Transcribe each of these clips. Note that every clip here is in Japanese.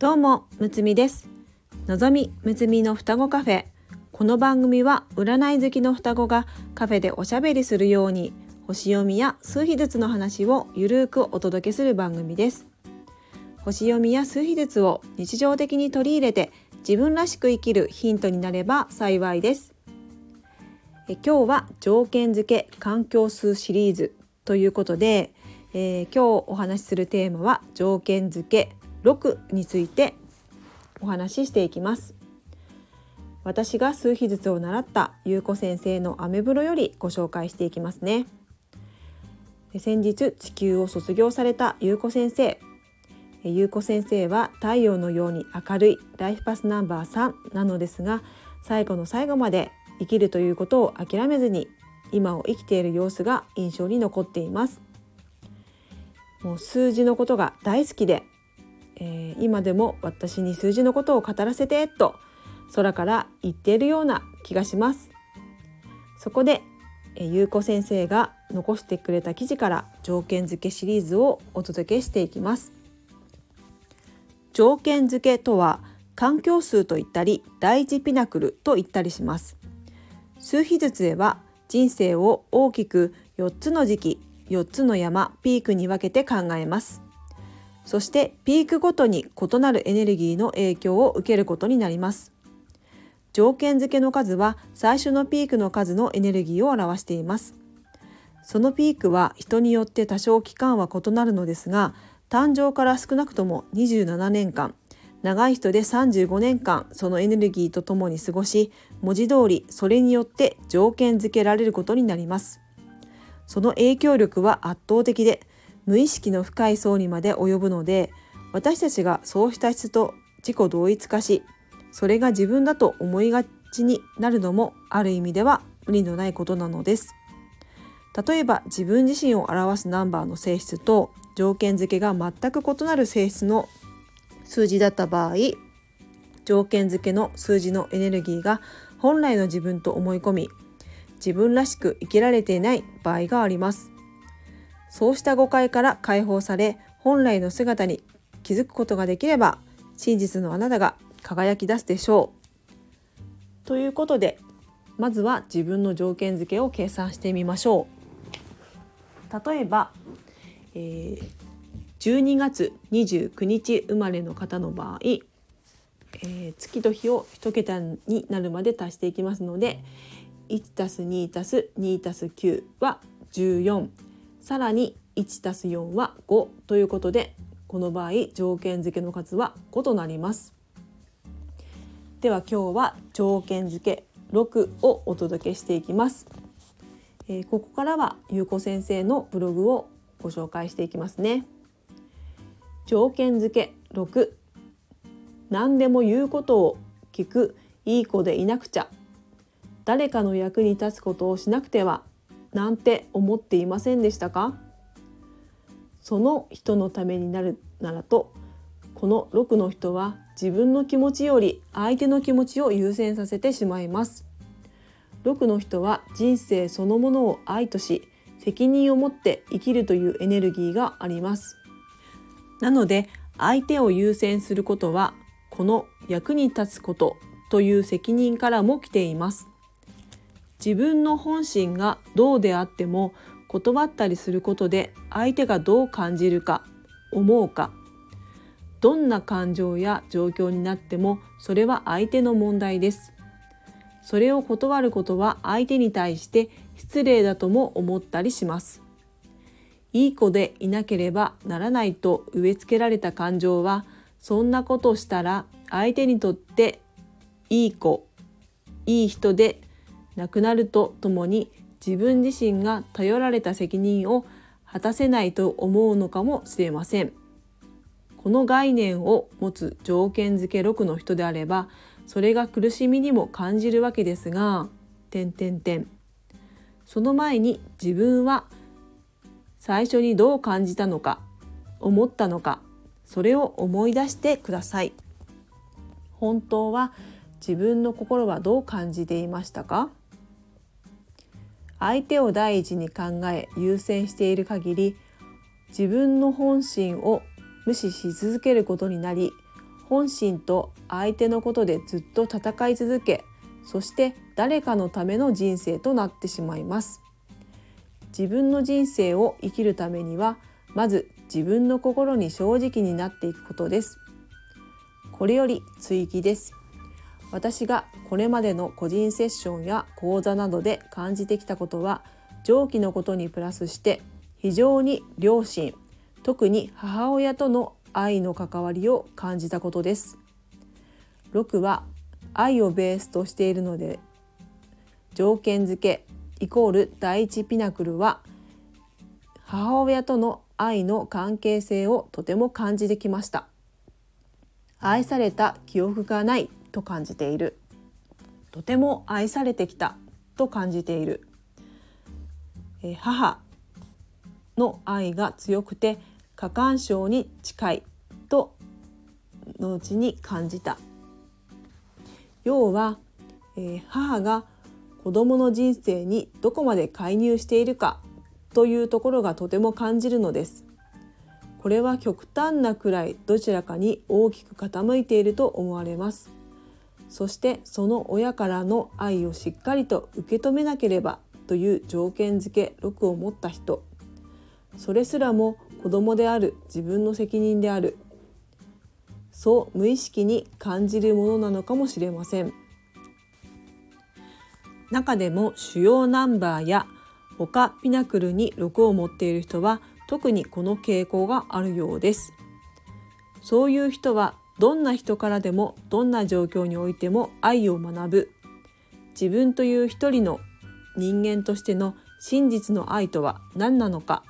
どうもむつみです。のぞみむつみの双子カフェ。この番組は占い好きの双子がカフェでおしゃべりするように星読みや数秘術の話をゆるくお届けする番組です。星読みや数秘術を日常的に取り入れて自分らしく生きるヒントになれば幸いです。え今日は条件付け環境数シリーズということで、えー、今日お話しするテーマは条件付け6についてお話ししていきます。私が数秘術を習った優子先生のアメブロよりご紹介していきますね。先日地球を卒業された優子先生。優子先生は太陽のように明るいライフパスナンバー3なのですが最後の最後まで生きるということを諦めずに今を生きている様子が印象に残っています。もう数字のことが大好きでえー、今でも私に数字のことを語らせてと空から言っているような気がします。そこで、えー、ゆうこ先生が残してくれた記事から条件付けシリーズをお届けしていきます。条件付けとは環境数と言ったり第一ピナクルと言ったりします。数秘術では人生を大きく4つの時期4つの山ピークに分けて考えます。そしてピークごとに異なるエネルギーの影響を受けることになります。条件付けの数は最初のピークの数のエネルギーを表しています。そのピークは人によって多少期間は異なるのですが誕生から少なくとも27年間長い人で35年間そのエネルギーとともに過ごし文字通りそれによって条件付けられることになります。その影響力は圧倒的で無意識の深い層にまで及ぶので私たちがそうした質と自己同一化しそれが自分だと思いがちになるのもある意味では無理のないことなのです。例えば自分自身を表すナンバーの性質と条件付けが全く異なる性質の数字だった場合条件付けの数字のエネルギーが本来の自分と思い込み自分らしく生きられていない場合があります。そうした誤解から解放され本来の姿に気づくことができれば真実のあなたが輝き出すでしょう。ということでまずは自分の条件付けを計算してみましょう。例えば、えー、12月29日生まれの方の場合、えー、月と日を1桁になるまで足していきますので 1+2+2+9 は14さらに1たす4は5ということでこの場合条件付けの数は5となります。では今日は条件付け6をお届けしていきます、えー、ここからはゆうこ先生のブログをご紹介していきますね。条件付け6何でも言うことを聞く。いい子でいなくちゃ。誰かの役に立つことをしなくては。なんて思っていませんでしたか？その人のためになるならとこの6の人は自分の気持ちより相手の気持ちを優先させてしまいます。6の人は人生そのものを愛とし責任を持って生きるというエネルギーがあります。なので相手を優先することはこの役に立つことという責任からも来ています。自分の本心がどうであっても断ったりすることで相手がどう感じるか思うか。どんな感情や状況になってもそれは相手の問題です。それを断ることは相手に対して失礼だとも思ったりします。いい子でいなければならないと植え付けられた感情はそんなことしたら相手にとっていい子いい人でなくなるとともに自分自身が頼られた責任を果たせないと思うのかもしれません。この概念を持つ条件付け6の人であればそれが苦しみにも感じるわけですが点点点その前に自分は最初にどう感じたのか思ったのかそれを思い出してください。本当は自分の心はどう感じていましたか？相手を第一に考え優先している限り自分の本心を無視し続けることになり本心と相手のことでずっと戦い続けそして誰かのための人生となってしまいます。自分の人生を生きるためにはまず自分の心に正直になっていくことです。これより追記です。私がこれまでの個人セッションや講座などで感じてきたことは上記のことにプラスして非常に両親特に母親との愛の関わりを感じたことです。6は愛をベースとしているので条件付けイコール第一ピナクルは母親との愛の関係性をとても感じてきました。愛された記憶がないと感じている。とても愛されてきた。と感じている。母の愛が強くて過干渉に近い。と後に感じた。要は、え、母が子供の人生にどこまで介入しているか。というところがとても感じるのです。これは極端なくらいどちらかに大きく傾いていると思われます。そしてその親からの愛をしっかりと受け止めなければという条件付け6を持った人。それすらも子供である自分の責任である。そう無意識に感じるものなのかもしれません。中でも主要ナンバーや他ピナクルに6を持っている人は特にこの傾向があるようです。そういう人はどんな人からでもどんな状況においても愛を学ぶ。自分という一人の人間としての真実の愛とは何なのか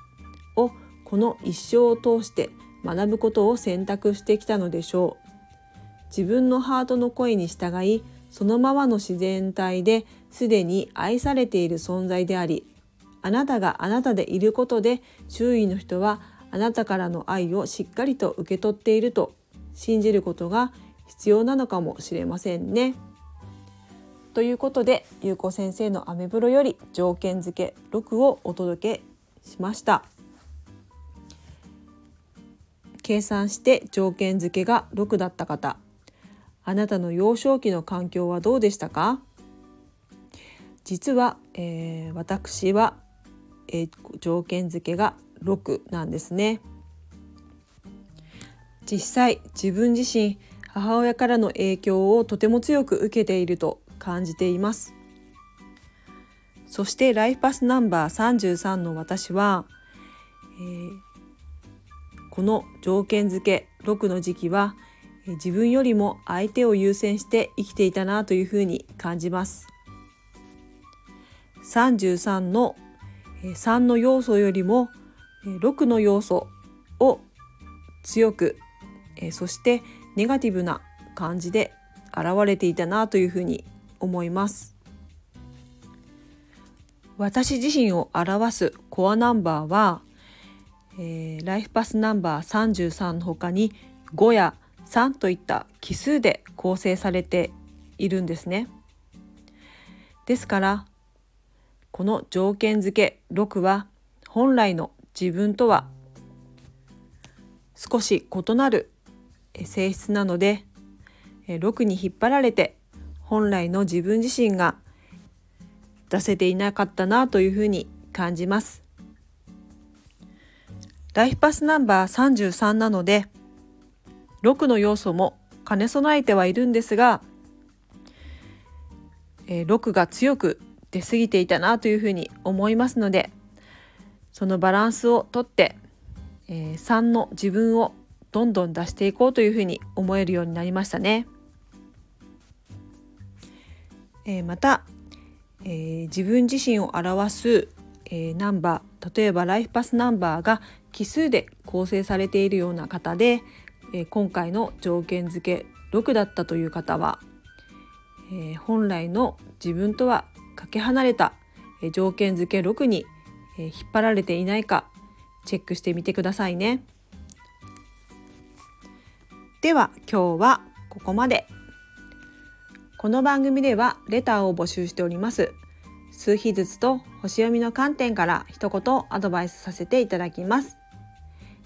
をこの一生を通して学ぶことを選択してきたのでしょう。自分のハートの声に従いそのままの自然体ですでに愛されている存在でありあなたがあなたでいることで周囲の人はあなたからの愛をしっかりと受け取っていると信じることが必要なのかもしれませんね。ということでゆうこ先生のアメブロより条件付け6をお届けしました。計算して条件付けが6だった方あなたの幼少期の環境はどうでしたか？実は、えー、私は、えー、条件付けが6なんですね実際自分自身母親からの影響をとても強く受けていると感じていますそしてライフパスナンバー33の私は、えーこの条件付け6の時期は自分よりも相手を優先して生きていたなというふうに感じます。33の3の要素よりも6の要素を強くえそしてネガティブな感じで現れていたなというふうに思います。私自身を表すコアナンバーはえー、ライフパスナンバー33の他に5や3といった奇数で構成されているんですね。ですからこの条件付け6は本来の自分とは少し異なる性質なので6に引っ張られて本来の自分自身が出せていなかったなというふうに感じます。ライフパスナンバー33なので6の要素も兼ね備えてはいるんですが、え、6が強く出過ぎていたなというふうに思いますのでそのバランスをとって、え、3の自分をどんどん出していこうというふうに思えるようになりましたね。えー、また、えー、自分自身を表す、えー、ナンバー例えばライフパスナンバーが奇数で構成されているような方で、え、今回の条件付け6だったという方は、え、本来の自分とはかけ離れた、え、条件付け6に、え引っ張られていないかチェックしてみてくださいね。では今日はここまで。この番組ではレターを募集しております。数日ずつと星読みの観点から一言アドバイスさせていただきます。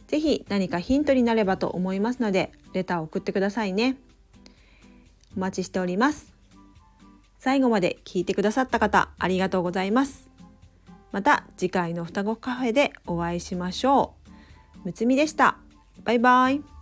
ぜひ何かヒントになればと思いますのでレターを送ってくださいねお待ちしております最後まで聞いてくださった方ありがとうございますまた次回の双子カフェでお会いしましょうむつみでしたバイバイ